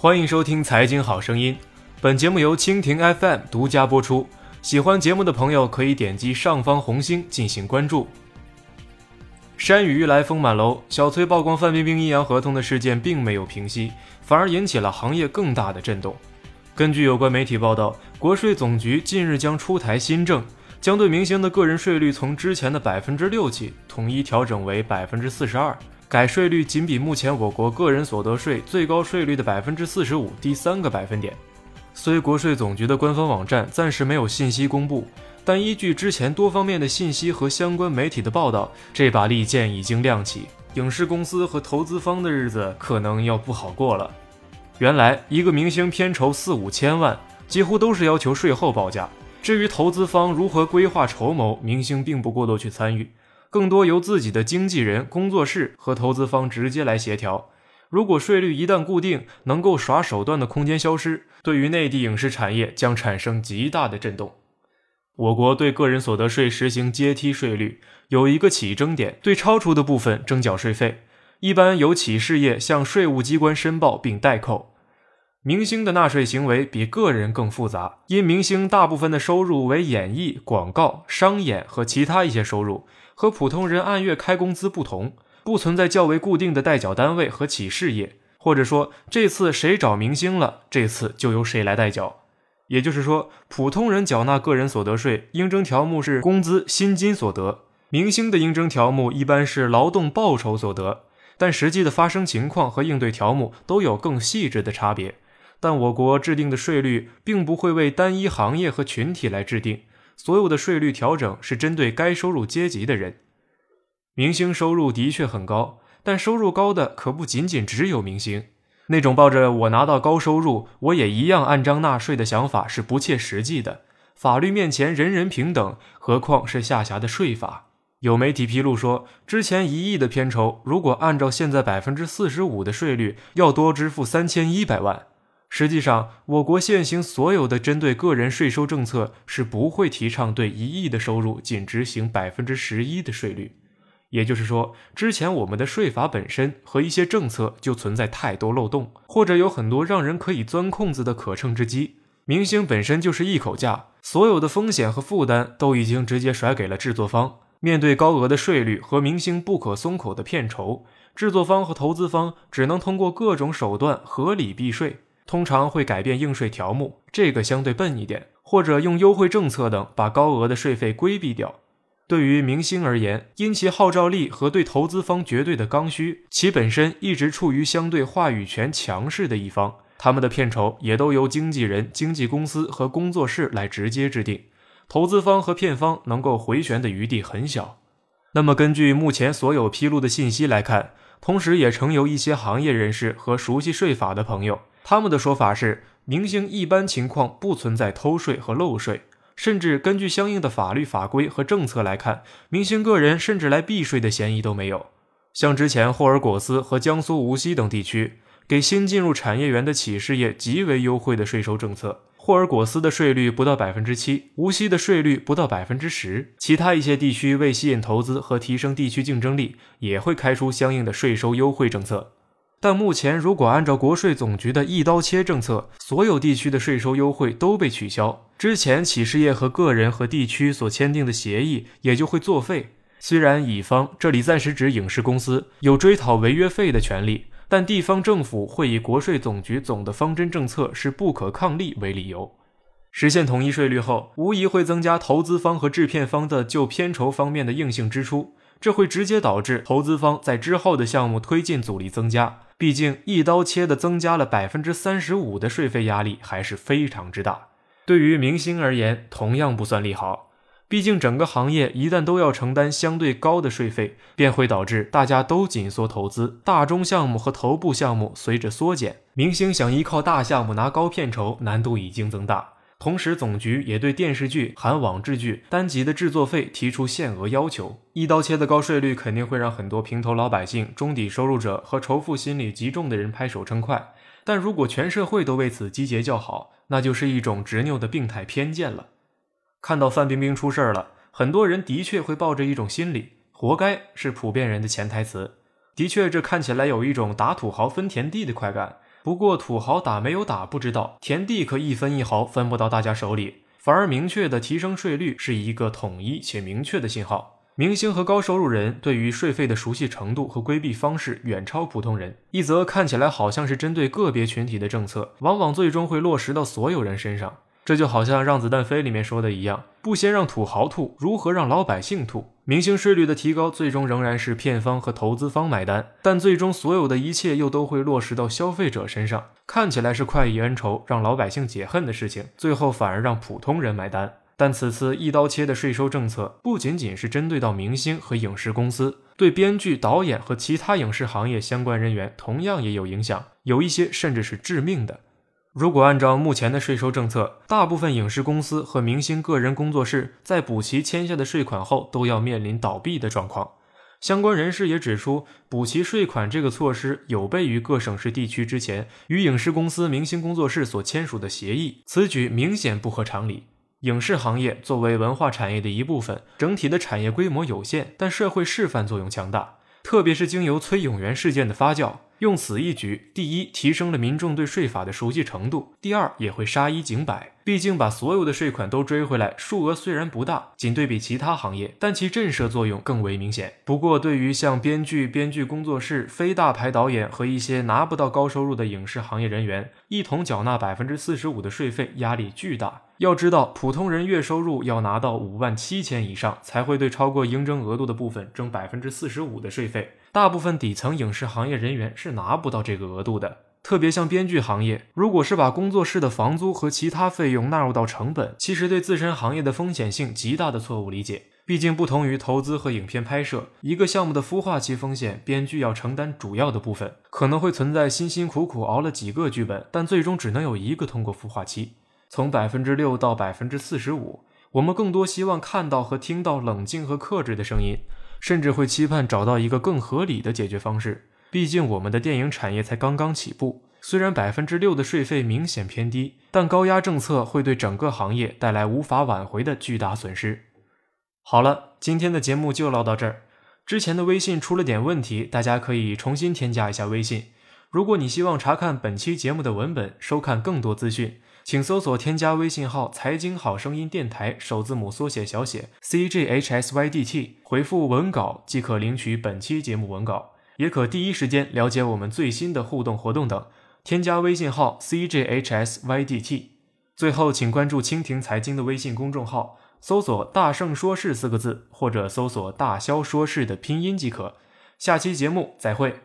欢迎收听《财经好声音》，本节目由蜻蜓 FM 独家播出。喜欢节目的朋友可以点击上方红星进行关注。山雨欲来风满楼，小崔曝光范冰冰阴阳合同的事件并没有平息，反而引起了行业更大的震动。根据有关媒体报道，国税总局近日将出台新政，将对明星的个人税率从之前的百分之六起统一调整为百分之四十二。改税率仅比目前我国个人所得税最高税率的百分之四十五低三个百分点。虽国税总局的官方网站暂时没有信息公布，但依据之前多方面的信息和相关媒体的报道，这把利剑已经亮起，影视公司和投资方的日子可能要不好过了。原来一个明星片酬四五千万，几乎都是要求税后报价。至于投资方如何规划筹谋，明星并不过多去参与，更多由自己的经纪人、工作室和投资方直接来协调。如果税率一旦固定，能够耍手段的空间消失，对于内地影视产业将产生极大的震动。我国对个人所得税实行阶梯税率，有一个起征点，对超出的部分征缴税费。一般由企事业向税务机关申报并代扣。明星的纳税行为比个人更复杂，因明星大部分的收入为演艺、广告、商演和其他一些收入，和普通人按月开工资不同，不存在较为固定的代缴单位和企事业，或者说这次谁找明星了，这次就由谁来代缴。也就是说，普通人缴纳个人所得税应征条目是工资薪金所得，明星的应征条目一般是劳动报酬所得。但实际的发生情况和应对条目都有更细致的差别，但我国制定的税率并不会为单一行业和群体来制定，所有的税率调整是针对该收入阶级的人。明星收入的确很高，但收入高的可不仅仅只有明星，那种抱着我拿到高收入我也一样按章纳税的想法是不切实际的。法律面前人人平等，何况是下辖的税法。有媒体披露说，之前一亿的片酬，如果按照现在百分之四十五的税率，要多支付三千一百万。实际上，我国现行所有的针对个人税收政策是不会提倡对一亿的收入仅执行百分之十一的税率。也就是说，之前我们的税法本身和一些政策就存在太多漏洞，或者有很多让人可以钻空子的可乘之机。明星本身就是一口价，所有的风险和负担都已经直接甩给了制作方。面对高额的税率和明星不可松口的片酬，制作方和投资方只能通过各种手段合理避税，通常会改变应税条目，这个相对笨一点，或者用优惠政策等把高额的税费规避掉。对于明星而言，因其号召力和对投资方绝对的刚需，其本身一直处于相对话语权强势的一方，他们的片酬也都由经纪人、经纪公司和工作室来直接制定。投资方和片方能够回旋的余地很小。那么，根据目前所有披露的信息来看，同时也曾有一些行业人士和熟悉税法的朋友，他们的说法是，明星一般情况不存在偷税和漏税，甚至根据相应的法律法规和政策来看，明星个人甚至来避税的嫌疑都没有。像之前霍尔果斯和江苏无锡等地区，给新进入产业园的企事业极为优惠的税收政策。霍尔果斯的税率不到百分之七，无锡的税率不到百分之十，其他一些地区为吸引投资和提升地区竞争力，也会开出相应的税收优惠政策。但目前，如果按照国税总局的一刀切政策，所有地区的税收优惠都被取消，之前企事业和个人和地区所签订的协议也就会作废。虽然乙方这里暂时指影视公司有追讨违约费的权利。但地方政府会以国税总局总的方针政策是不可抗力为理由，实现统一税率后，无疑会增加投资方和制片方的就片酬方面的硬性支出，这会直接导致投资方在之后的项目推进阻力增加。毕竟一刀切的增加了百分之三十五的税费压力还是非常之大，对于明星而言同样不算利好。毕竟，整个行业一旦都要承担相对高的税费，便会导致大家都紧缩投资，大中项目和头部项目随着缩减。明星想依靠大项目拿高片酬，难度已经增大。同时，总局也对电视剧含网制剧单集的制作费提出限额要求。一刀切的高税率肯定会让很多平头老百姓、中底收入者和仇富心理极重的人拍手称快。但如果全社会都为此集结叫好，那就是一种执拗的病态偏见了。看到范冰冰出事儿了，很多人的确会抱着一种心理，活该是普遍人的潜台词。的确，这看起来有一种打土豪分田地的快感。不过土豪打没有打不知道，田地可一分一毫分不到大家手里。反而明确的提升税率是一个统一且明确的信号。明星和高收入人对于税费的熟悉程度和规避方式远超普通人。一则看起来好像是针对个别群体的政策，往往最终会落实到所有人身上。这就好像《让子弹飞》里面说的一样，不先让土豪吐，如何让老百姓吐？明星税率的提高，最终仍然是片方和投资方买单，但最终所有的一切又都会落实到消费者身上。看起来是快意恩仇，让老百姓解恨的事情，最后反而让普通人买单。但此次一刀切的税收政策，不仅仅是针对到明星和影视公司，对编剧、导演和其他影视行业相关人员同样也有影响，有一些甚至是致命的。如果按照目前的税收政策，大部分影视公司和明星个人工作室在补齐欠下的税款后，都要面临倒闭的状况。相关人士也指出，补齐税款这个措施有悖于各省市地区之前与影视公司、明星工作室所签署的协议，此举明显不合常理。影视行业作为文化产业的一部分，整体的产业规模有限，但社会示范作用强大。特别是经由崔永元事件的发酵，用此一举，第一提升了民众对税法的熟悉程度，第二也会杀一儆百。毕竟把所有的税款都追回来，数额虽然不大，仅对比其他行业，但其震慑作用更为明显。不过，对于像编剧、编剧工作室、非大牌导演和一些拿不到高收入的影视行业人员，一同缴纳百分之四十五的税费，压力巨大。要知道，普通人月收入要拿到五万七千以上，才会对超过应征额度的部分征百分之四十五的税费。大部分底层影视行业人员是拿不到这个额度的。特别像编剧行业，如果是把工作室的房租和其他费用纳入到成本，其实对自身行业的风险性极大的错误理解。毕竟，不同于投资和影片拍摄，一个项目的孵化期风险，编剧要承担主要的部分，可能会存在辛辛苦苦熬了几个剧本，但最终只能有一个通过孵化期。从百分之六到百分之四十五，我们更多希望看到和听到冷静和克制的声音，甚至会期盼找到一个更合理的解决方式。毕竟我们的电影产业才刚刚起步，虽然百分之六的税费明显偏低，但高压政策会对整个行业带来无法挽回的巨大损失。好了，今天的节目就唠到这儿。之前的微信出了点问题，大家可以重新添加一下微信。如果你希望查看本期节目的文本，收看更多资讯。请搜索添加微信号“财经好声音电台”首字母缩写小写 c j h s y d t，回复文稿即可领取本期节目文稿，也可第一时间了解我们最新的互动活动等。添加微信号 c j h s y d t。最后，请关注蜻蜓财经的微信公众号，搜索“大圣说事”四个字，或者搜索“大肖说事”的拼音即可。下期节目再会。